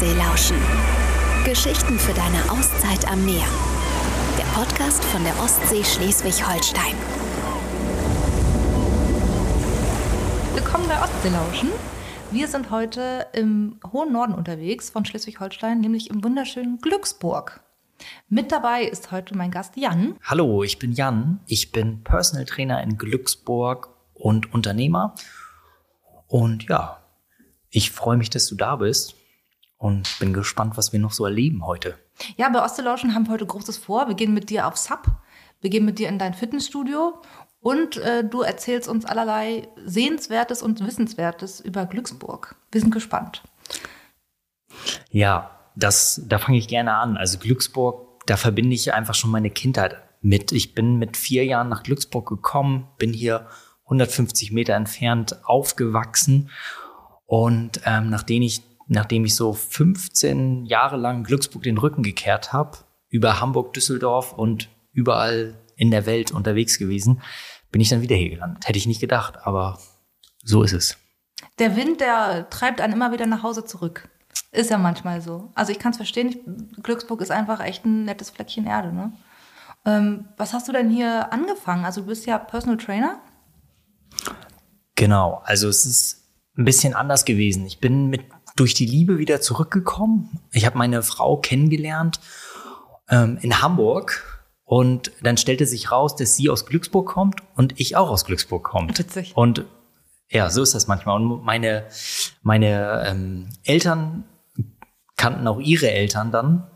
Ostsee lauschen. Geschichten für deine Auszeit am Meer. Der Podcast von der Ostsee Schleswig-Holstein. Willkommen bei Ostsee lauschen. Wir sind heute im hohen Norden unterwegs von Schleswig-Holstein, nämlich im wunderschönen Glücksburg. Mit dabei ist heute mein Gast Jan. Hallo, ich bin Jan. Ich bin Personal Trainer in Glücksburg und Unternehmer. Und ja, ich freue mich, dass du da bist und bin gespannt, was wir noch so erleben heute. Ja, bei Ostelauschen haben wir heute Großes vor. Wir gehen mit dir auf Sub, wir gehen mit dir in dein Fitnessstudio und äh, du erzählst uns allerlei Sehenswertes und Wissenswertes über Glücksburg. Wir sind gespannt. Ja, das, da fange ich gerne an. Also Glücksburg, da verbinde ich einfach schon meine Kindheit mit. Ich bin mit vier Jahren nach Glücksburg gekommen, bin hier 150 Meter entfernt aufgewachsen und ähm, nachdem, ich, nachdem ich so 15 Jahre lang Glücksburg den Rücken gekehrt habe, über Hamburg, Düsseldorf und überall in der Welt unterwegs gewesen, bin ich dann wieder hier gelandet. Hätte ich nicht gedacht, aber so ist es. Der Wind, der treibt einen immer wieder nach Hause zurück. Ist ja manchmal so. Also ich kann es verstehen, ich, Glücksburg ist einfach echt ein nettes Fleckchen Erde. Ne? Ähm, was hast du denn hier angefangen? Also du bist ja Personal Trainer. Genau, also es ist ein bisschen anders gewesen. Ich bin mit durch die Liebe wieder zurückgekommen. Ich habe meine Frau kennengelernt ähm, in Hamburg und dann stellte sich raus, dass sie aus Glücksburg kommt und ich auch aus Glücksburg komme. Witzig. Und ja, so ist das manchmal. Und meine meine ähm, Eltern kannten auch ihre Eltern dann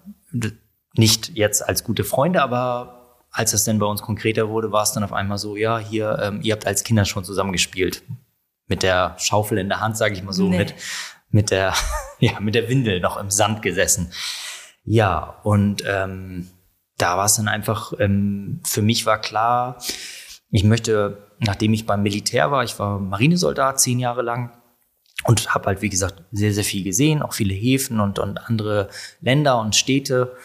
nicht jetzt als gute Freunde, aber als es dann bei uns konkreter wurde, war es dann auf einmal so, ja, hier, ähm, ihr habt als Kinder schon zusammengespielt mit der Schaufel in der Hand, sage ich mal so, nee. mit, mit, der, ja, mit der Windel noch im Sand gesessen. Ja, und ähm, da war es dann einfach, ähm, für mich war klar, ich möchte, nachdem ich beim Militär war, ich war Marinesoldat zehn Jahre lang und habe halt, wie gesagt, sehr, sehr viel gesehen, auch viele Häfen und, und andere Länder und Städte.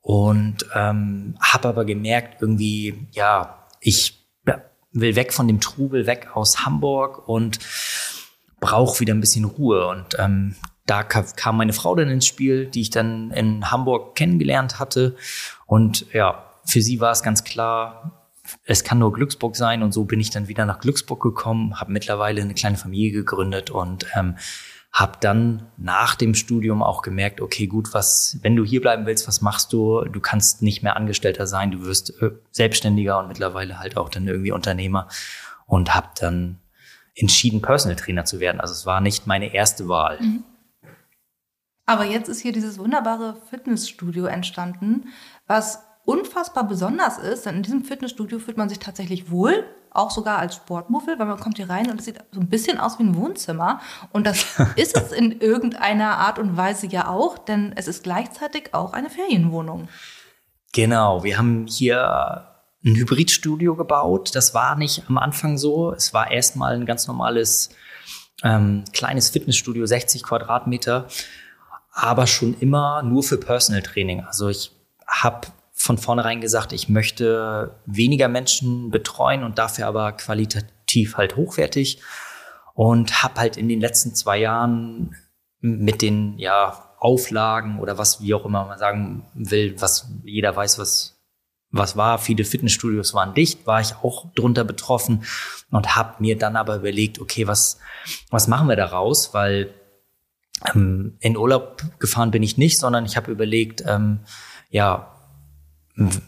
Und ähm, habe aber gemerkt, irgendwie, ja, ich will weg von dem Trubel, weg aus Hamburg und brauche wieder ein bisschen Ruhe. Und ähm, da kam meine Frau dann ins Spiel, die ich dann in Hamburg kennengelernt hatte. Und ja, für sie war es ganz klar, es kann nur Glücksburg sein. Und so bin ich dann wieder nach Glücksburg gekommen, habe mittlerweile eine kleine Familie gegründet und ähm, habe dann nach dem Studium auch gemerkt, okay, gut, was, wenn du hier bleiben willst, was machst du? Du kannst nicht mehr Angestellter sein, du wirst äh, Selbstständiger und mittlerweile halt auch dann irgendwie Unternehmer und habe dann entschieden, Personal Trainer zu werden. Also es war nicht meine erste Wahl. Mhm. Aber jetzt ist hier dieses wunderbare Fitnessstudio entstanden, was unfassbar besonders ist, denn in diesem Fitnessstudio fühlt man sich tatsächlich wohl auch sogar als Sportmuffel, weil man kommt hier rein und es sieht so ein bisschen aus wie ein Wohnzimmer. Und das ist es in irgendeiner Art und Weise ja auch, denn es ist gleichzeitig auch eine Ferienwohnung. Genau, wir haben hier ein Hybridstudio gebaut. Das war nicht am Anfang so. Es war erstmal ein ganz normales ähm, kleines Fitnessstudio, 60 Quadratmeter, aber schon immer nur für Personal Training. Also ich habe von vornherein gesagt, ich möchte weniger Menschen betreuen und dafür aber qualitativ halt hochwertig und habe halt in den letzten zwei Jahren mit den ja Auflagen oder was wie auch immer man sagen will, was jeder weiß, was was war. Viele Fitnessstudios waren dicht, war ich auch drunter betroffen und habe mir dann aber überlegt, okay, was was machen wir daraus, weil ähm, in Urlaub gefahren bin ich nicht, sondern ich habe überlegt, ähm, ja,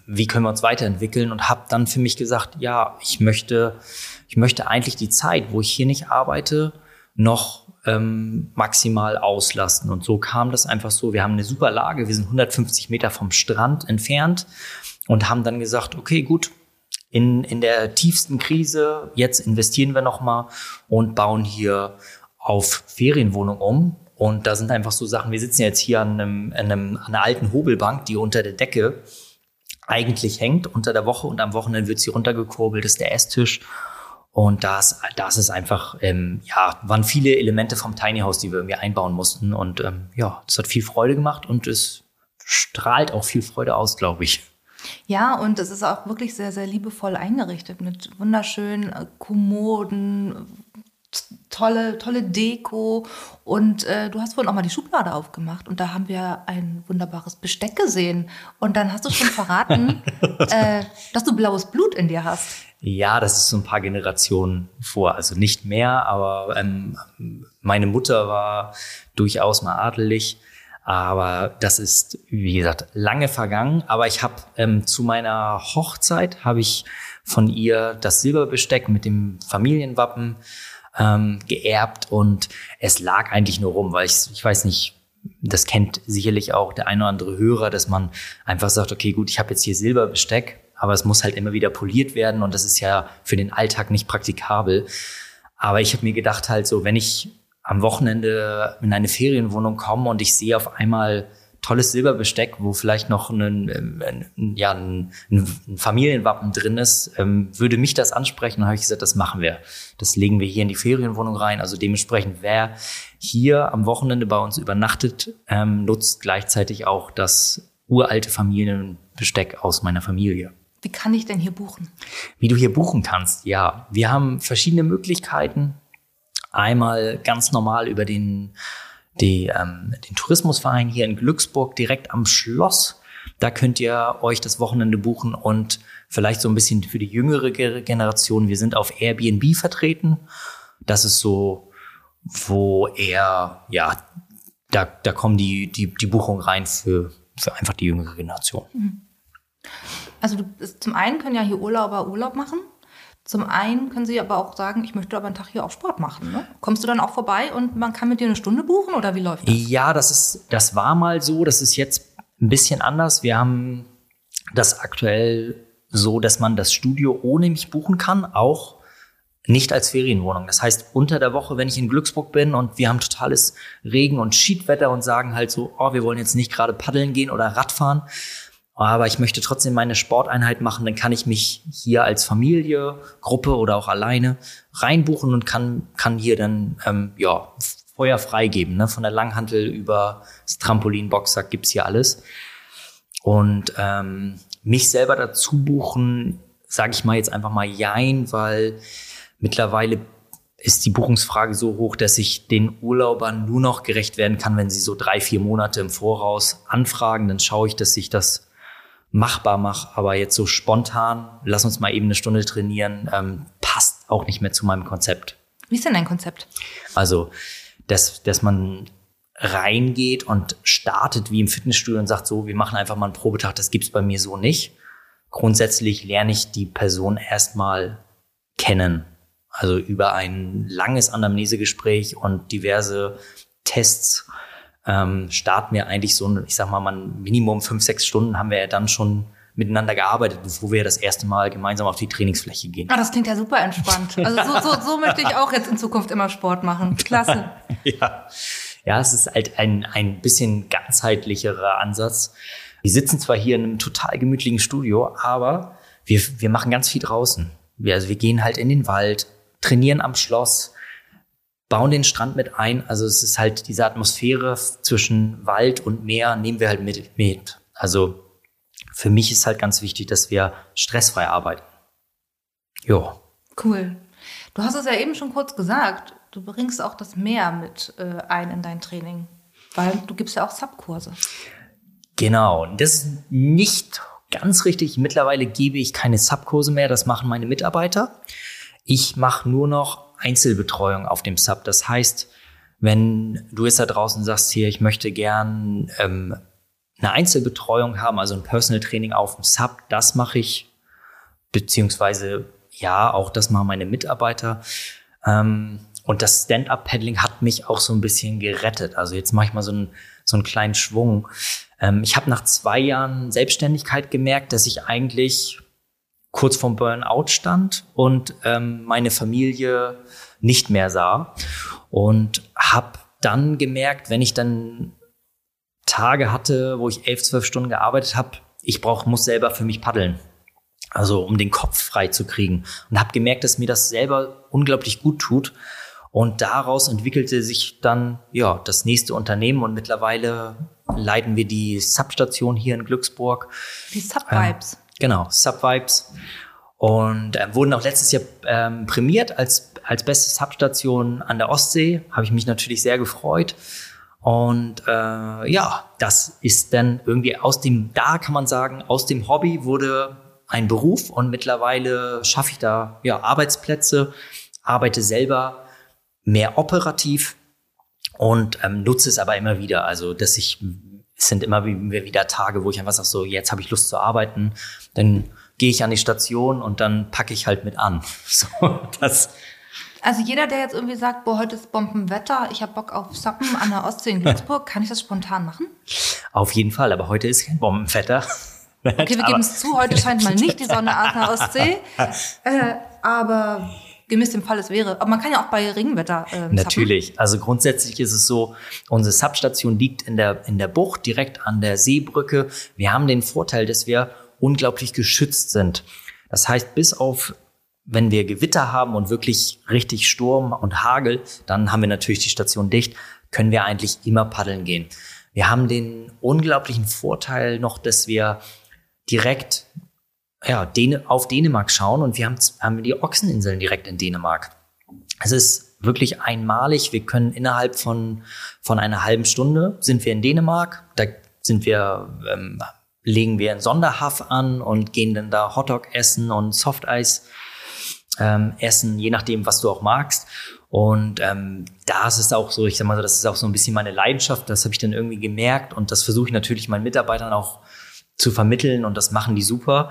wie können wir uns weiterentwickeln und habe dann für mich gesagt, ja, ich möchte, ich möchte eigentlich die Zeit, wo ich hier nicht arbeite, noch ähm, maximal auslasten. Und so kam das einfach so. Wir haben eine super Lage, wir sind 150 Meter vom Strand entfernt und haben dann gesagt, okay, gut, in, in der tiefsten Krise, jetzt investieren wir nochmal und bauen hier auf Ferienwohnung um. Und da sind einfach so Sachen, wir sitzen jetzt hier an, einem, an, einem, an einer alten Hobelbank, die unter der Decke eigentlich hängt unter der Woche und am Wochenende wird sie runtergekurbelt, ist der Esstisch. Und das, das ist einfach, ähm, ja, waren viele Elemente vom Tiny House, die wir irgendwie einbauen mussten. Und ähm, ja, das hat viel Freude gemacht und es strahlt auch viel Freude aus, glaube ich. Ja, und es ist auch wirklich sehr, sehr liebevoll eingerichtet mit wunderschönen äh, Kommoden, tolle, tolle Deko. Und äh, du hast vorhin auch mal die Schublade aufgemacht und da haben wir ein wunderbares Besteck gesehen. Und dann hast du schon verraten, äh, dass du blaues Blut in dir hast. Ja, das ist so ein paar Generationen vor. Also nicht mehr, aber ähm, meine Mutter war durchaus mal adelig. Aber das ist, wie gesagt, lange vergangen. Aber ich habe ähm, zu meiner Hochzeit habe ich von ihr das Silberbesteck mit dem Familienwappen ähm, geerbt und es lag eigentlich nur rum, weil ich, ich weiß nicht, das kennt sicherlich auch der ein oder andere Hörer, dass man einfach sagt, okay, gut, ich habe jetzt hier Silberbesteck, aber es muss halt immer wieder poliert werden und das ist ja für den Alltag nicht praktikabel. Aber ich habe mir gedacht halt so, wenn ich am Wochenende in eine Ferienwohnung komme und ich sehe auf einmal tolles Silberbesteck, wo vielleicht noch ein, ein, ja, ein, ein Familienwappen drin ist, ähm, würde mich das ansprechen. Und habe ich gesagt, das machen wir. Das legen wir hier in die Ferienwohnung rein. Also dementsprechend, wer hier am Wochenende bei uns übernachtet, ähm, nutzt gleichzeitig auch das uralte Familienbesteck aus meiner Familie. Wie kann ich denn hier buchen? Wie du hier buchen kannst, ja. Wir haben verschiedene Möglichkeiten. Einmal ganz normal über den die, ähm, den Tourismusverein hier in Glücksburg direkt am Schloss. Da könnt ihr euch das Wochenende buchen und vielleicht so ein bisschen für die jüngere Generation. Wir sind auf Airbnb vertreten. Das ist so, wo eher, ja, da, da kommen die, die, die Buchungen rein für, für einfach die jüngere Generation. Mhm. Also du, zum einen können ja hier Urlauber Urlaub machen. Zum einen können sie aber auch sagen, ich möchte aber einen Tag hier auch Sport machen. Ne? Kommst du dann auch vorbei und man kann mit dir eine Stunde buchen oder wie läuft das? Ja, das ist, das war mal so. Das ist jetzt ein bisschen anders. Wir haben das aktuell so, dass man das Studio ohne mich buchen kann, auch nicht als Ferienwohnung. Das heißt, unter der Woche, wenn ich in Glücksburg bin und wir haben totales Regen- und Schiedwetter und sagen halt so, oh, wir wollen jetzt nicht gerade paddeln gehen oder Radfahren, aber ich möchte trotzdem meine Sporteinheit machen, dann kann ich mich hier als Familie, Gruppe oder auch alleine reinbuchen und kann, kann hier dann ähm, ja, Feuer freigeben. Ne? Von der Langhantel über das Trampolin, Boxsack gibt's hier alles. Und ähm, mich selber dazu buchen, sage ich mal jetzt einfach mal Jein, weil mittlerweile ist die Buchungsfrage so hoch, dass ich den Urlaubern nur noch gerecht werden kann, wenn sie so drei, vier Monate im Voraus anfragen. Dann schaue ich, dass ich das machbar mache, aber jetzt so spontan, lass uns mal eben eine Stunde trainieren, ähm, passt auch nicht mehr zu meinem Konzept. Wie ist denn dein Konzept? Also, dass, dass man reingeht und startet wie im Fitnessstudio und sagt so, wir machen einfach mal einen Probetag, das gibt's bei mir so nicht. Grundsätzlich lerne ich die Person erstmal kennen. Also über ein langes Anamnesegespräch und diverse Tests ähm, starten wir eigentlich so, ich sag mal, man Minimum fünf, sechs Stunden haben wir ja dann schon miteinander gearbeitet, bevor wir das erste Mal gemeinsam auf die Trainingsfläche gehen. Ah, das klingt ja super entspannt. Also so, so, so möchte ich auch jetzt in Zukunft immer Sport machen. Klasse. ja. ja, es ist halt ein, ein bisschen ganzheitlicherer Ansatz. Wir sitzen zwar hier in einem total gemütlichen Studio, aber wir, wir machen ganz viel draußen. Wir, also wir gehen halt in den Wald, trainieren am Schloss, bauen den Strand mit ein. Also es ist halt diese Atmosphäre zwischen Wald und Meer nehmen wir halt mit. mit. Also für mich ist halt ganz wichtig, dass wir stressfrei arbeiten. Jo. Cool. Du hast es ja eben schon kurz gesagt. Du bringst auch das Meer mit äh, ein in dein Training, weil du gibst ja auch Subkurse. Genau. Das ist nicht ganz richtig. Mittlerweile gebe ich keine Subkurse mehr. Das machen meine Mitarbeiter. Ich mache nur noch Einzelbetreuung auf dem Sub. Das heißt, wenn du jetzt da draußen sagst, hier, ich möchte gern ähm, eine Einzelbetreuung haben, also ein Personal Training auf dem Sub, das mache ich, beziehungsweise ja, auch das machen meine Mitarbeiter. Ähm, und das Stand-Up-Paddling hat mich auch so ein bisschen gerettet. Also jetzt mache ich mal so einen, so einen kleinen Schwung. Ähm, ich habe nach zwei Jahren Selbstständigkeit gemerkt, dass ich eigentlich kurz vorm Burnout stand und ähm, meine Familie nicht mehr sah. Und habe dann gemerkt, wenn ich dann Tage hatte, wo ich elf, zwölf Stunden gearbeitet habe, ich brauch, muss selber für mich paddeln. Also um den Kopf frei zu kriegen. Und habe gemerkt, dass mir das selber unglaublich gut tut. Und daraus entwickelte sich dann ja das nächste Unternehmen und mittlerweile leiten wir die Substation hier in Glücksburg. Die Subvibes. Ähm, Genau, Subvibes. Und äh, wurden auch letztes Jahr ähm, prämiert als als beste Substation an der Ostsee. Habe ich mich natürlich sehr gefreut. Und äh, ja, das ist dann irgendwie aus dem, da kann man sagen, aus dem Hobby wurde ein Beruf und mittlerweile schaffe ich da ja Arbeitsplätze, arbeite selber mehr operativ und ähm, nutze es aber immer wieder. Also, dass ich, es sind immer wieder Tage, wo ich einfach sage, so, jetzt habe ich Lust zu arbeiten, dann gehe ich an die Station und dann packe ich halt mit an. So, das, also jeder, der jetzt irgendwie sagt, boah, heute ist Bombenwetter, ich habe Bock auf Sappen an der Ostsee in Glücksburg, kann ich das spontan machen? Auf jeden Fall, aber heute ist kein Bombenwetter. Okay, wir geben es zu, heute scheint mal nicht die Sonne an der Ostsee. Äh, aber gemäß dem Fall es wäre. Aber man kann ja auch bei Regenwetter. Äh, Natürlich. Also grundsätzlich ist es so, unsere Substation liegt in der, in der Bucht, direkt an der Seebrücke. Wir haben den Vorteil, dass wir unglaublich geschützt sind. Das heißt, bis auf wenn wir Gewitter haben und wirklich richtig Sturm und Hagel, dann haben wir natürlich die Station dicht, können wir eigentlich immer paddeln gehen. Wir haben den unglaublichen Vorteil noch, dass wir direkt ja, Dän auf Dänemark schauen und wir haben, haben die Ochseninseln direkt in Dänemark. Es ist wirklich einmalig. Wir können innerhalb von, von einer halben Stunde sind wir in Dänemark. Da sind wir, ähm, legen wir einen Sonderhaff an und gehen dann da Hotdog essen und Softeis ähm, essen, je nachdem, was du auch magst. Und ähm, da ist es auch so, ich sag mal so, das ist auch so ein bisschen meine Leidenschaft, das habe ich dann irgendwie gemerkt und das versuche ich natürlich meinen Mitarbeitern auch zu vermitteln und das machen die super.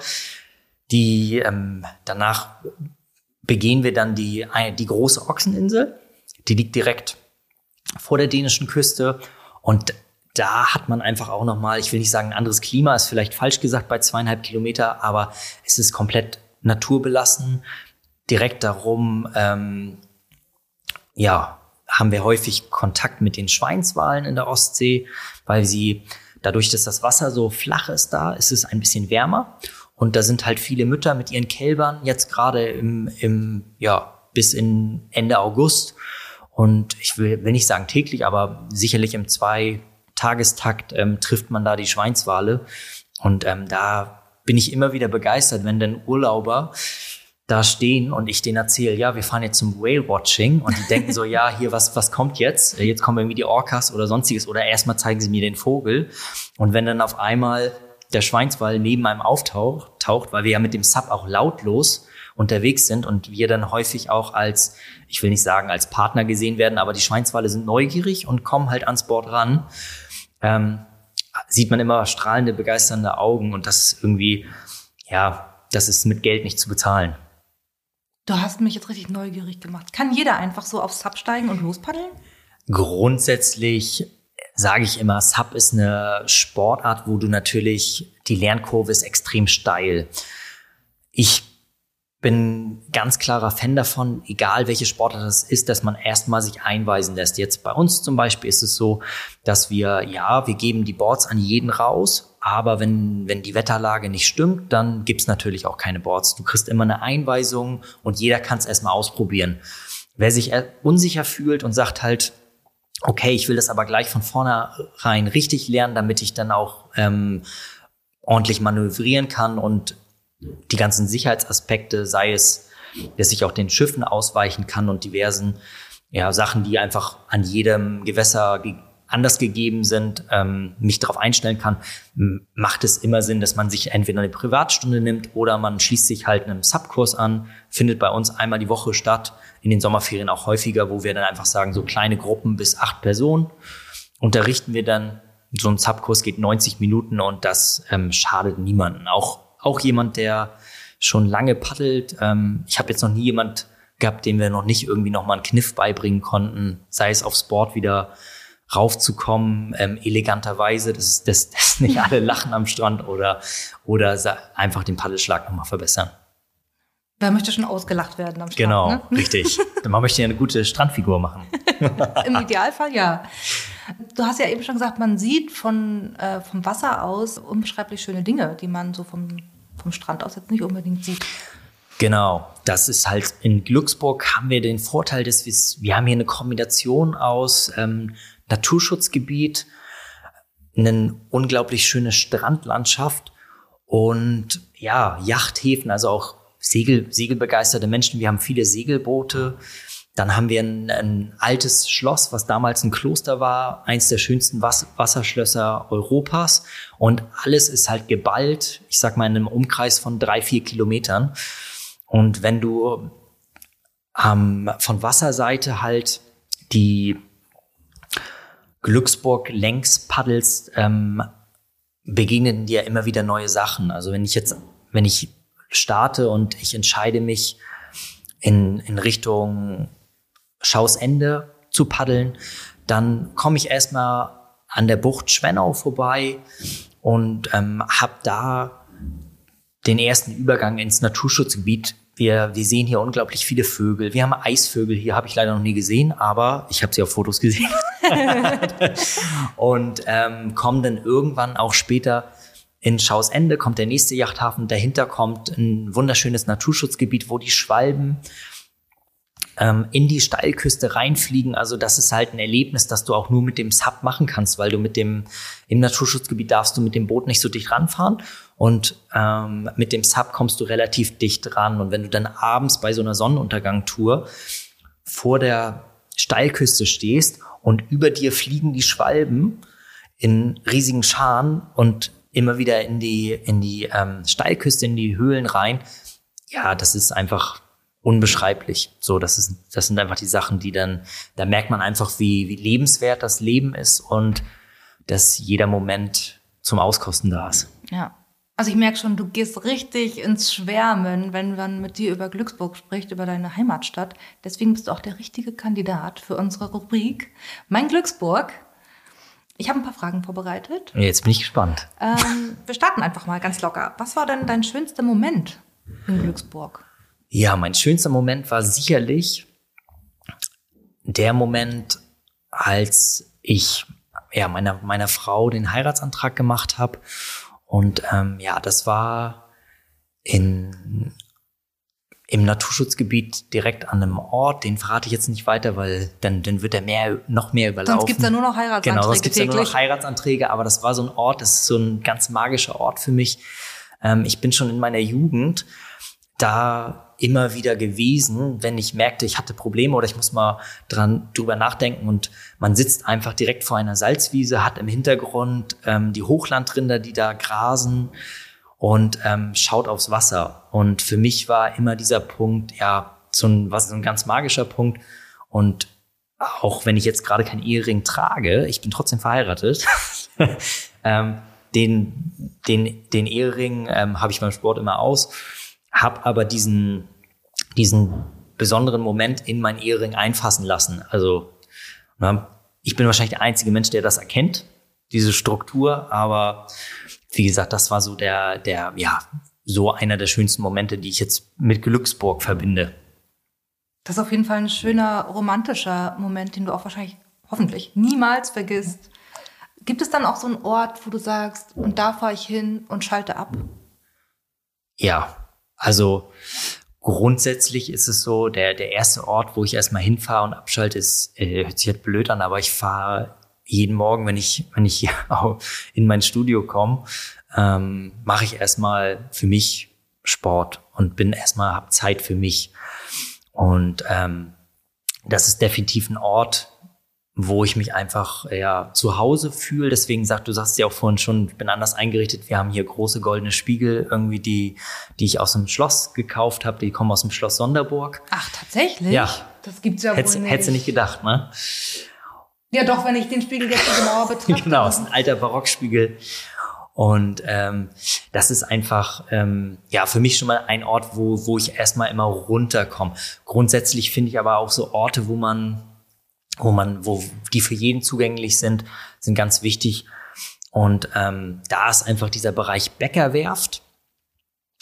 Die ähm, danach begehen wir dann die, die große Ochseninsel, die liegt direkt vor der dänischen Küste und da hat man einfach auch nochmal, ich will nicht sagen, ein anderes Klima, ist vielleicht falsch gesagt bei zweieinhalb Kilometer, aber es ist komplett naturbelassen. Direkt darum, ähm, ja, haben wir häufig Kontakt mit den Schweinswalen in der Ostsee, weil sie dadurch, dass das Wasser so flach ist da, ist es ein bisschen wärmer. Und da sind halt viele Mütter mit ihren Kälbern jetzt gerade im, im, ja, bis in Ende August. Und ich will, will nicht sagen täglich, aber sicherlich im Zwei-Tagestakt ähm, trifft man da die Schweinswale. Und ähm, da bin ich immer wieder begeistert, wenn denn Urlauber da stehen und ich denen erzähle, ja, wir fahren jetzt zum Whale-Watching und die denken so, ja, hier, was, was kommt jetzt? Jetzt kommen irgendwie die Orcas oder sonstiges oder erstmal zeigen sie mir den Vogel. Und wenn dann auf einmal der Schweinswall neben einem auftaucht, taucht, weil wir ja mit dem Sub auch lautlos unterwegs sind und wir dann häufig auch als, ich will nicht sagen als Partner gesehen werden, aber die Schweinswale sind neugierig und kommen halt ans Board ran, ähm, sieht man immer strahlende, begeisternde Augen und das ist irgendwie, ja, das ist mit Geld nicht zu bezahlen. Du hast mich jetzt richtig neugierig gemacht. Kann jeder einfach so aufs Sub steigen und lospaddeln? Grundsätzlich sage ich immer, Sub ist eine Sportart, wo du natürlich, die Lernkurve ist extrem steil. Ich bin ganz klarer Fan davon, egal welche Sportart das ist, dass man erstmal sich einweisen lässt. Jetzt bei uns zum Beispiel ist es so, dass wir, ja, wir geben die Boards an jeden raus, aber wenn, wenn die Wetterlage nicht stimmt, dann gibt's natürlich auch keine Boards. Du kriegst immer eine Einweisung und jeder kann es erstmal ausprobieren. Wer sich unsicher fühlt und sagt halt, okay, ich will das aber gleich von vornherein richtig lernen, damit ich dann auch ähm, ordentlich manövrieren kann und die ganzen Sicherheitsaspekte, sei es, dass ich auch den Schiffen ausweichen kann und diversen ja, Sachen, die einfach an jedem Gewässer anders gegeben sind, ähm, mich darauf einstellen kann, macht es immer Sinn, dass man sich entweder eine Privatstunde nimmt oder man schließt sich halt einem Subkurs an, findet bei uns einmal die Woche statt, in den Sommerferien auch häufiger, wo wir dann einfach sagen, so kleine Gruppen bis acht Personen unterrichten wir dann. So ein Subkurs geht 90 Minuten und das ähm, schadet niemanden. Auch, auch jemand, der schon lange paddelt. Ähm, ich habe jetzt noch nie jemand gehabt, dem wir noch nicht irgendwie noch mal einen Kniff beibringen konnten, sei es aufs Board wieder raufzukommen, ähm, eleganterweise, dass, dass, dass nicht alle lachen am Strand oder, oder einfach den Paddelschlag nochmal verbessern. Wer möchte schon ausgelacht werden am Strand? Genau, ne? richtig. Man möchte ja eine gute Strandfigur machen. Im Idealfall ja. Du hast ja eben schon gesagt, man sieht von, äh, vom Wasser aus unbeschreiblich schöne Dinge, die man so vom, vom Strand aus jetzt nicht unbedingt sieht. Genau, das ist halt in Glücksburg haben wir den Vorteil, dass wir, wir haben hier eine Kombination aus ähm, Naturschutzgebiet, eine unglaublich schöne Strandlandschaft und ja, Yachthäfen, also auch Segel, segelbegeisterte Menschen. Wir haben viele Segelboote. Dann haben wir ein, ein altes Schloss, was damals ein Kloster war, eins der schönsten Was Wasserschlösser Europas. Und alles ist halt geballt, ich sag mal in einem Umkreis von drei, vier Kilometern. Und wenn du ähm, von Wasserseite halt die Glücksburg längs paddelst, ähm, begegnen dir immer wieder neue Sachen. Also wenn ich jetzt, wenn ich starte und ich entscheide mich in, in Richtung Schausende zu paddeln, dann komme ich erstmal an der Bucht Schwennau vorbei und ähm, habe da den ersten Übergang ins Naturschutzgebiet wir, wir sehen hier unglaublich viele Vögel. Wir haben Eisvögel hier, habe ich leider noch nie gesehen, aber ich habe sie auf Fotos gesehen. und ähm, kommen dann irgendwann auch später in Schausende, kommt der nächste Yachthafen. Dahinter kommt ein wunderschönes Naturschutzgebiet, wo die Schwalben ähm, in die Steilküste reinfliegen. Also das ist halt ein Erlebnis, das du auch nur mit dem Sub machen kannst, weil du mit dem, im Naturschutzgebiet darfst du mit dem Boot nicht so dicht ranfahren. Und ähm, mit dem Sub kommst du relativ dicht ran. Und wenn du dann abends bei so einer Sonnenuntergang-Tour vor der Steilküste stehst und über dir fliegen die Schwalben in riesigen Scharen und immer wieder in die, in die ähm, Steilküste, in die Höhlen rein, ja, das ist einfach unbeschreiblich. So, das ist, das sind einfach die Sachen, die dann, da merkt man einfach, wie, wie lebenswert das Leben ist und dass jeder Moment zum Auskosten da ist. Ja. Also ich merke schon, du gehst richtig ins Schwärmen, wenn man mit dir über Glücksburg spricht, über deine Heimatstadt. Deswegen bist du auch der richtige Kandidat für unsere Rubrik Mein Glücksburg. Ich habe ein paar Fragen vorbereitet. Jetzt bin ich gespannt. Ähm, wir starten einfach mal ganz locker. Was war denn dein schönster Moment in Glücksburg? Ja, mein schönster Moment war sicherlich der Moment, als ich ja, meiner, meiner Frau den Heiratsantrag gemacht habe. Und ähm, ja, das war in, im Naturschutzgebiet direkt an einem Ort. Den verrate ich jetzt nicht weiter, weil dann, dann wird er mehr, noch mehr überlaufen. Sonst gibt's da nur noch Heiratsanträge Genau, sonst gibt's ja nur noch Heiratsanträge. Aber das war so ein Ort, das ist so ein ganz magischer Ort für mich. Ähm, ich bin schon in meiner Jugend da immer wieder gewesen, wenn ich merkte, ich hatte Probleme oder ich muss mal dran drüber nachdenken und man sitzt einfach direkt vor einer Salzwiese, hat im Hintergrund ähm, die Hochlandrinder, die da grasen und ähm, schaut aufs Wasser. Und für mich war immer dieser Punkt, ja, so ein, was, so ein ganz magischer Punkt. Und auch wenn ich jetzt gerade kein Ehering trage, ich bin trotzdem verheiratet, ähm, den, den, den Ehering ähm, habe ich beim Sport immer aus habe aber diesen, diesen besonderen Moment in mein Ehering einfassen lassen. Also ich bin wahrscheinlich der einzige Mensch, der das erkennt, diese Struktur, aber wie gesagt, das war so der, der, ja, so einer der schönsten Momente, die ich jetzt mit Glücksburg verbinde. Das ist auf jeden Fall ein schöner, romantischer Moment, den du auch wahrscheinlich, hoffentlich, niemals vergisst. Gibt es dann auch so einen Ort, wo du sagst, und da fahre ich hin und schalte ab? Ja, also grundsätzlich ist es so, der, der erste Ort, wo ich erstmal hinfahre und abschalte, ist, äh, hört sich halt blöd an, aber ich fahre jeden Morgen, wenn ich, wenn ich hier in mein Studio komme, ähm, mache ich erstmal für mich Sport und bin erstmal, habe Zeit für mich. Und ähm, das ist definitiv ein Ort, wo ich mich einfach ja zu Hause fühle. Deswegen sagt, du sagst ja auch vorhin schon, ich bin anders eingerichtet. Wir haben hier große goldene Spiegel, irgendwie die, die ich aus dem Schloss gekauft habe. Die kommen aus dem Schloss Sonderburg. Ach, tatsächlich? Ja. Das gibt's ja Hättest, wohl nicht. hättest du nicht gedacht, ne? Ja, doch, wenn ich den Spiegel jetzt so genauer betrachte. genau, ist ein alter Barockspiegel. Und ähm, das ist einfach ähm, ja für mich schon mal ein Ort, wo, wo ich erstmal immer runterkomme. Grundsätzlich finde ich aber auch so Orte, wo man wo man, wo die für jeden zugänglich sind, sind ganz wichtig. Und ähm, da ist einfach dieser Bereich Bäckerwerft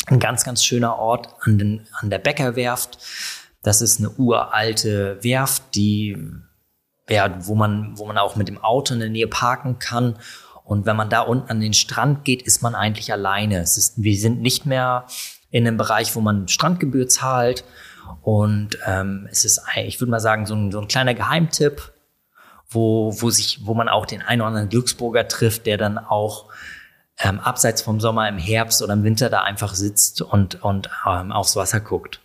ein ganz, ganz schöner Ort an, den, an der Bäckerwerft. Das ist eine uralte Werft, die ja, wo man, wo man auch mit dem Auto in der Nähe parken kann. Und wenn man da unten an den Strand geht, ist man eigentlich alleine. Es ist, wir sind nicht mehr in einem Bereich, wo man Strandgebühr zahlt, und ähm, es ist, ich würde mal sagen, so ein, so ein kleiner Geheimtipp, wo, wo, sich, wo man auch den einen oder anderen Glücksburger trifft, der dann auch ähm, abseits vom Sommer im Herbst oder im Winter da einfach sitzt und, und ähm, aufs Wasser guckt.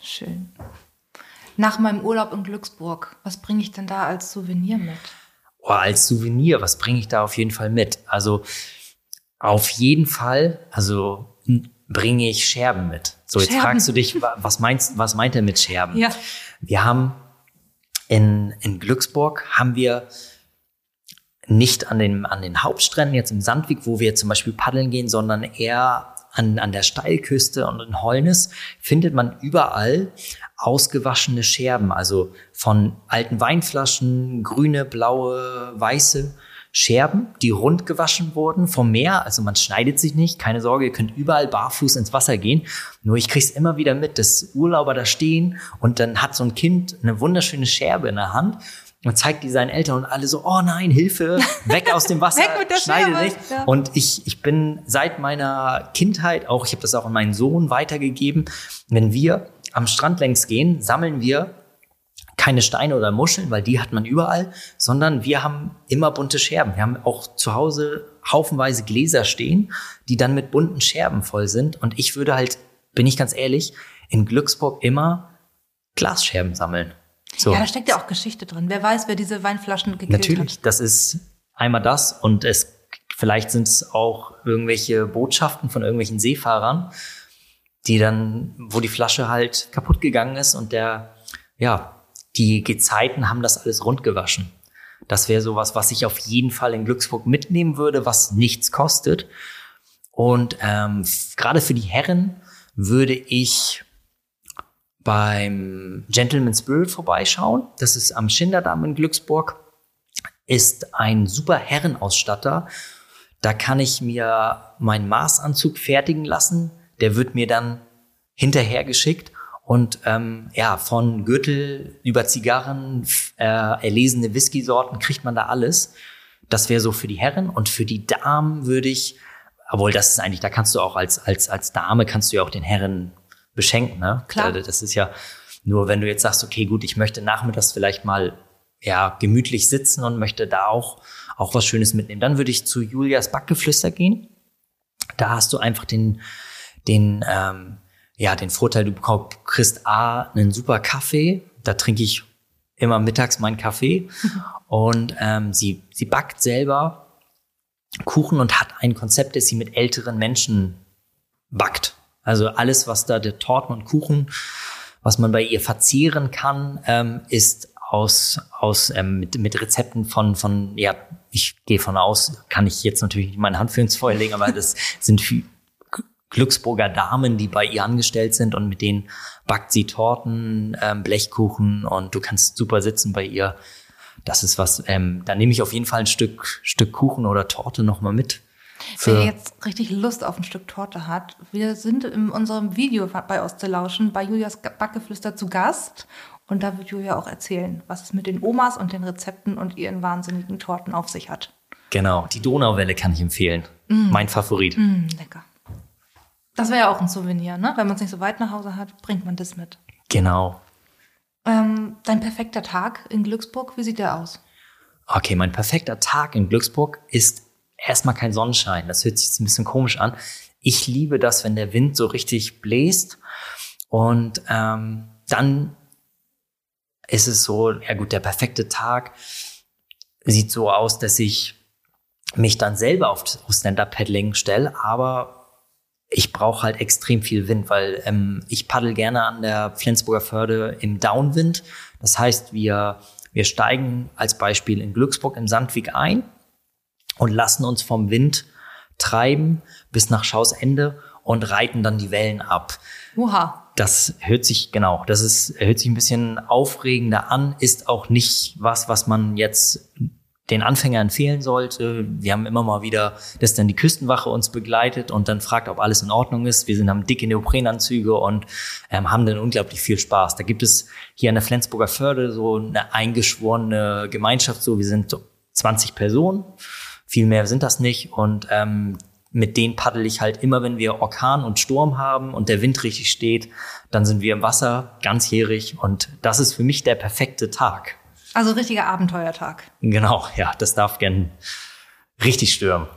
Schön. Nach meinem Urlaub in Glücksburg, was bringe ich denn da als Souvenir mit? Oh, als Souvenir, was bringe ich da auf jeden Fall mit? Also auf jeden Fall, also bringe ich Scherben mit. So, jetzt Scherben. fragst du dich, wa- was meinst, was meint er mit Scherben? Ja. Wir haben in, in Glücksburg haben wir nicht an den, an den Hauptstränden, jetzt im Sandweg, wo wir zum Beispiel paddeln gehen, sondern eher an, an der Steilküste und in Holnis findet man überall ausgewaschene Scherben, also von alten Weinflaschen, grüne, blaue, weiße Scherben, die rund gewaschen wurden vom Meer. Also man schneidet sich nicht, keine Sorge, ihr könnt überall barfuß ins Wasser gehen. Nur ich krieg's immer wieder mit, dass Urlauber da stehen und dann hat so ein Kind eine wunderschöne Scherbe in der Hand und zeigt die seinen Eltern und alle so, oh nein, Hilfe, weg aus dem Wasser, Weg mit der schneide nicht. Ja. Und ich, ich bin seit meiner Kindheit, auch ich habe das auch an meinen Sohn weitergegeben, wenn wir am Strand längs gehen, sammeln wir keine Steine oder Muscheln, weil die hat man überall, sondern wir haben immer bunte Scherben. Wir haben auch zu Hause haufenweise Gläser stehen, die dann mit bunten Scherben voll sind. Und ich würde halt, bin ich ganz ehrlich, in Glücksburg immer Glasscherben sammeln. So. Ja, da steckt ja auch Geschichte drin. Wer weiß, wer diese Weinflaschen gekillt Natürlich, hat. das ist einmal das und es vielleicht sind es auch irgendwelche Botschaften von irgendwelchen Seefahrern, die dann, wo die Flasche halt kaputt gegangen ist und der, ja, die Gezeiten haben das alles rund gewaschen. Das wäre sowas, was ich auf jeden Fall in Glücksburg mitnehmen würde, was nichts kostet. Und ähm, gerade für die Herren würde ich beim Gentleman's Spirit vorbeischauen. Das ist am Schinderdamm in Glücksburg. Ist ein super Herrenausstatter. Da kann ich mir meinen Maßanzug fertigen lassen. Der wird mir dann hinterher geschickt. Und ähm, ja, von Gürtel über Zigarren, äh, erlesene Whisky-Sorten kriegt man da alles. Das wäre so für die Herren. Und für die Damen würde ich, obwohl das ist eigentlich, da kannst du auch als, als, als Dame kannst du ja auch den Herren beschenken. Ne? Klar. Da- Das ist ja nur, wenn du jetzt sagst, okay, gut, ich möchte nachmittags vielleicht mal ja, gemütlich sitzen und möchte da auch, auch was Schönes mitnehmen. Dann würde ich zu Julias Backgeflüster gehen. Da hast du einfach den, den, ähm, ja, den Vorteil, du kriegst A, einen super Kaffee. Da trinke ich immer mittags meinen Kaffee. Und ähm, sie, sie backt selber Kuchen und hat ein Konzept, das sie mit älteren Menschen backt. Also alles, was da der Torten und Kuchen, was man bei ihr verzehren kann, ähm, ist aus, aus ähm, mit, mit Rezepten von, von, ja, ich gehe von aus, kann ich jetzt natürlich nicht meine Hand für ins Feuer legen, aber das sind viel Glücksburger Damen, die bei ihr angestellt sind und mit denen backt sie Torten, ähm, Blechkuchen und du kannst super sitzen bei ihr. Das ist was, ähm, da nehme ich auf jeden Fall ein Stück, Stück Kuchen oder Torte nochmal mit. Wer jetzt richtig Lust auf ein Stück Torte hat, wir sind in unserem Video bei Ostelauschen bei Julias Backgeflüster zu Gast. Und da wird Julia auch erzählen, was es mit den Omas und den Rezepten und ihren wahnsinnigen Torten auf sich hat. genau, die Donauwelle kann ich empfehlen. Mein Favorit. Mm, lecker. Das wäre ja auch ein Souvenir, ne? Wenn man es nicht so weit nach Hause hat, bringt man das mit. Genau. Ähm, dein perfekter Tag in Glücksburg, wie sieht der aus? Okay, mein perfekter Tag in Glücksburg ist erstmal kein Sonnenschein. Das hört sich jetzt ein bisschen komisch an. Ich liebe das, wenn der Wind so richtig bläst. Und ähm, dann ist es so, ja gut, der perfekte Tag sieht so aus, dass ich mich dann selber auf, auf Stand-Up-Paddling stelle, aber ich brauche halt extrem viel Wind, weil ähm, ich paddel gerne an der Flensburger Förde im Downwind. Das heißt, wir, wir steigen als Beispiel in Glücksburg im Sandweg ein und lassen uns vom Wind treiben bis nach Schausende und reiten dann die Wellen ab. Oha. Das hört sich, genau, das ist, hört sich ein bisschen aufregender an, ist auch nicht was, was man jetzt den Anfängern empfehlen sollte. Wir haben immer mal wieder, dass dann die Küstenwache uns begleitet und dann fragt, ob alles in Ordnung ist. Wir sind haben dicke Neoprenanzüge und ähm, haben dann unglaublich viel Spaß. Da gibt es hier an der Flensburger Förde so eine eingeschworene Gemeinschaft, so wir sind so 20 Personen. Viel mehr sind das nicht und ähm, mit denen paddel ich halt immer, wenn wir Orkan und Sturm haben und der Wind richtig steht, dann sind wir im Wasser ganzjährig und das ist für mich der perfekte Tag. Also richtiger Abenteuertag. Genau, ja, das darf gern richtig stürmen.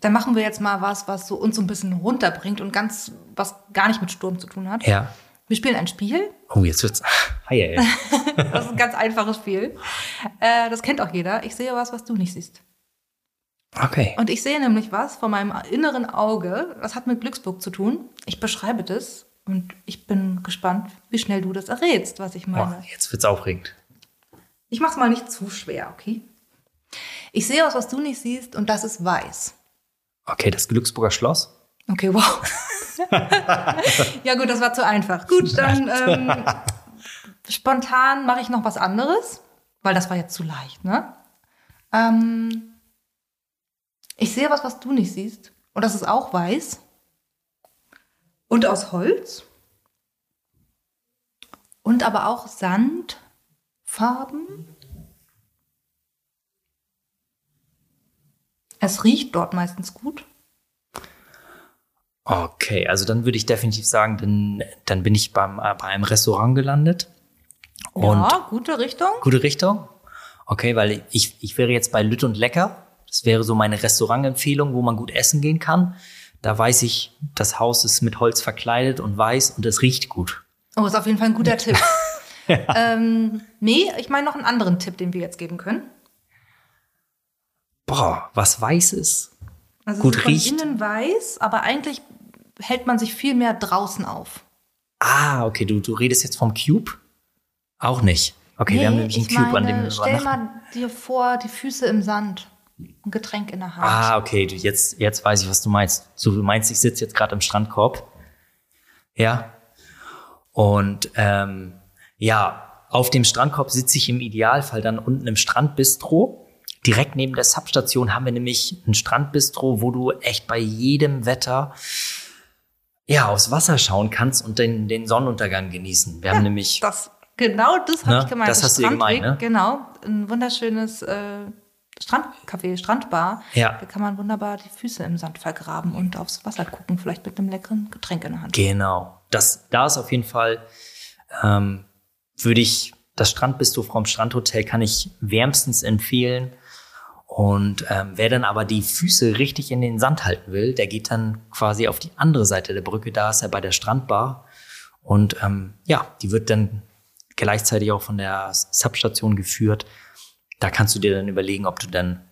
Dann machen wir jetzt mal was, was so uns so ein bisschen runterbringt und ganz, was gar nicht mit Sturm zu tun hat. Ja. Wir spielen ein Spiel. Oh, jetzt wird's. Hi, ey. Das ist ein ganz einfaches Spiel. Äh, das kennt auch jeder. Ich sehe was, was du nicht siehst. Okay. Und ich sehe nämlich was vor meinem inneren Auge. Das hat mit Glücksburg zu tun. Ich beschreibe das und ich bin gespannt, wie schnell du das errätst, was ich meine. Boah, jetzt wird's aufregend. Ich mach's mal nicht zu schwer, okay? Ich sehe was, was du nicht siehst und das ist weiß. Okay, das Glücksburger Schloss. Okay, wow. ja gut, das war zu einfach. Gut, dann ähm, spontan mache ich noch was anderes, weil das war jetzt zu leicht, ne? Ähm, ich sehe was, was du nicht siehst. Und das ist auch weiß. Und aus Holz. Und aber auch Sandfarben. Es riecht dort meistens gut. Okay, also dann würde ich definitiv sagen, dann, dann bin ich beim, äh, bei einem Restaurant gelandet. Und ja, gute Richtung. gute Richtung. Okay, weil ich, ich wäre jetzt bei Lütt und Lecker. Das wäre so meine Restaurantempfehlung, wo man gut essen gehen kann. Da weiß ich, das Haus ist mit Holz verkleidet und weiß und es riecht gut. Oh, ist auf jeden Fall ein guter Tipp. ähm, nee, ich meine noch einen anderen Tipp, den wir jetzt geben können. Boah, was weiß ist. Also Gut es ist von riecht. innen weiß, aber eigentlich hält man sich viel mehr draußen auf. Ah, okay, du, du redest jetzt vom Cube? Auch nicht. Okay, wir haben nämlich einen Cube, meine, an dem wir stell mal dir vor, die Füße im Sand, ein Getränk in der Hand. Ah, okay, du, jetzt, jetzt weiß ich, was du meinst. So, du meinst, ich sitze jetzt gerade im Strandkorb. Ja. Und ähm, ja, auf dem Strandkorb sitze ich im Idealfall dann unten im Strandbistro. Direkt neben der Substation haben wir nämlich ein Strandbistro, wo du echt bei jedem Wetter ja aufs Wasser schauen kannst und den, den Sonnenuntergang genießen. Wir haben nämlich Das, genau das habe Ne? ich gemeint. Das hast du Strandweg, gemeint, ne? Genau, ein wunderschönes äh, Strandcafé, Strandbar. Ja. Da kann man wunderbar die Füße im Sand vergraben und aufs Wasser gucken, vielleicht mit einem leckeren Getränk in der Hand. Genau. Das, da ist auf jeden Fall, ähm, würde ich, das Strandbistro vom Strandhotel kann ich wärmstens empfehlen. Und ähm, wer dann aber die Füße richtig in den Sand halten will, der geht dann quasi auf die andere Seite der Brücke. Da ist er bei der Strandbar. Und ähm, ja, die wird dann gleichzeitig auch von der Substation geführt. Da kannst du dir dann überlegen, ob du dann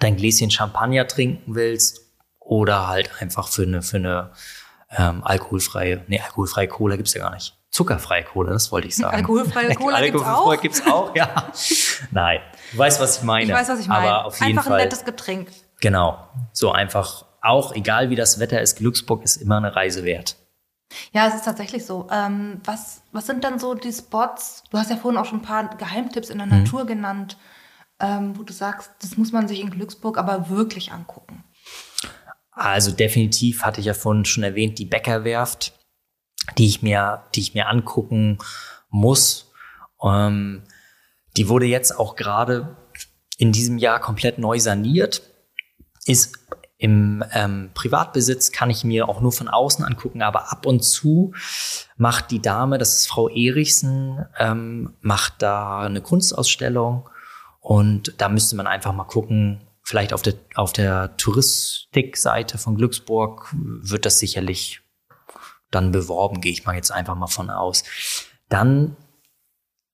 dein Gläschen Champagner trinken willst oder halt einfach für eine, für eine ähm, alkoholfreie, nee, alkoholfreie Cola gibt's ja gar nicht. Zuckerfreie Cola, das wollte ich sagen. Alkoholfreie Cola gibt's Alkoholfreie auch? gibt's auch, ja. Nein, du weißt, was ich meine. Ich weiß, was ich meine. Aber auf jeden Einfach Fall. ein nettes Getränk. Genau. So einfach, auch egal wie das Wetter ist, Glücksburg ist immer eine Reise wert. Ja, es ist tatsächlich so. Ähm, was, was sind dann so die Spots? Du hast ja vorhin auch schon ein paar Geheimtipps in der Mhm. Natur genannt, ähm, wo du sagst, das muss man sich in Glücksburg aber wirklich angucken. Also definitiv hatte ich ja vorhin schon erwähnt, die Bäckerwerft, die ich mir, die ich mir angucken muss. Ähm, die wurde jetzt auch gerade in diesem Jahr komplett neu saniert. Ist im ähm, Privatbesitz, kann ich mir auch nur von außen angucken, aber ab und zu macht die Dame, das ist Frau Erichsen, ähm, macht da eine Kunstausstellung und da müsste man einfach mal gucken, vielleicht auf der, auf der Touristikseite von Glücksburg wird das sicherlich dann beworben, gehe ich mal jetzt einfach mal von aus. Dann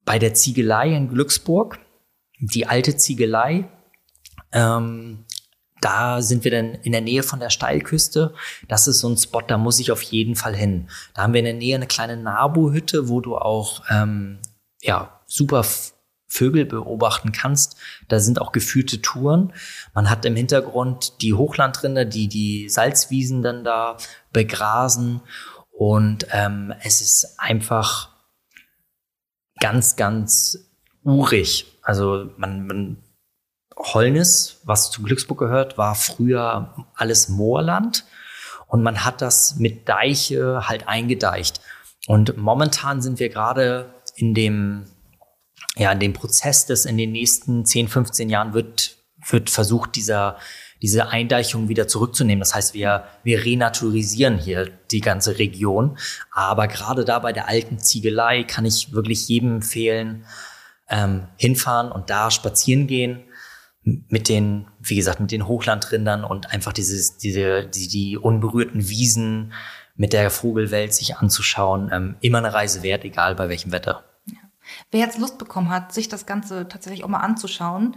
bei der Ziegelei in Glücksburg, die alte Ziegelei, ähm, da sind wir dann in der Nähe von der Steilküste. Das ist so ein Spot, da muss ich auf jeden Fall hin. Da haben wir in der Nähe eine kleine Nabu-Hütte, wo du auch ähm, ja super Vögel beobachten kannst. Da sind auch geführte Touren. Man hat im Hintergrund die Hochlandrinder, die die Salzwiesen dann da begrasen. Und ähm, es ist einfach ganz, ganz urig. Also man, man Holnis, was zu Glücksburg gehört, war früher alles Moorland und man hat das mit Deiche halt eingedeicht. Und momentan sind wir gerade in dem, ja, in dem Prozess, dass in den nächsten 10, 15 Jahren wird, wird versucht, dieser, diese Eindeichung wieder zurückzunehmen. Das heißt, wir, wir renaturisieren hier die ganze Region. Aber gerade da bei der alten Ziegelei kann ich wirklich jedem empfehlen, ähm, hinfahren und da spazieren gehen. Mit den, wie gesagt, mit den Hochlandrindern und einfach dieses, diese, die, die unberührten Wiesen mit der Vogelwelt sich anzuschauen, ähm, immer eine Reise wert, egal bei welchem Wetter. Wer jetzt Lust bekommen hat, sich das Ganze tatsächlich auch mal anzuschauen,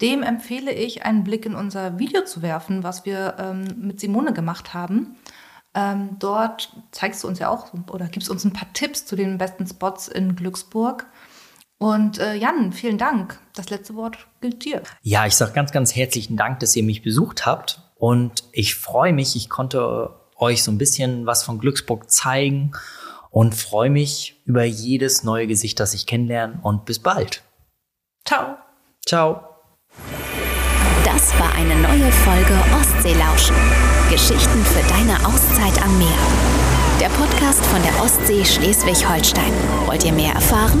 dem empfehle ich, einen Blick in unser Video zu werfen, was wir ähm, mit Simone gemacht haben. Ähm, dort zeigst du uns ja auch oder gibst uns ein paar Tipps zu den besten Spots in Glücksburg. Und äh, Jan, vielen Dank. Das letzte Wort gilt dir. Ja, ich sage ganz, ganz herzlichen Dank, dass ihr mich besucht habt. Und ich freue mich, ich konnte euch so ein bisschen was von Glücksburg zeigen und freue mich über jedes neue Gesicht, das ich kennenlerne. Und bis bald. Ciao. Ciao. Das war eine neue Folge Ostseelauschen. Geschichten für deine Auszeit am Meer. Der Podcast von der Ostsee Schleswig-Holstein. Wollt ihr mehr erfahren?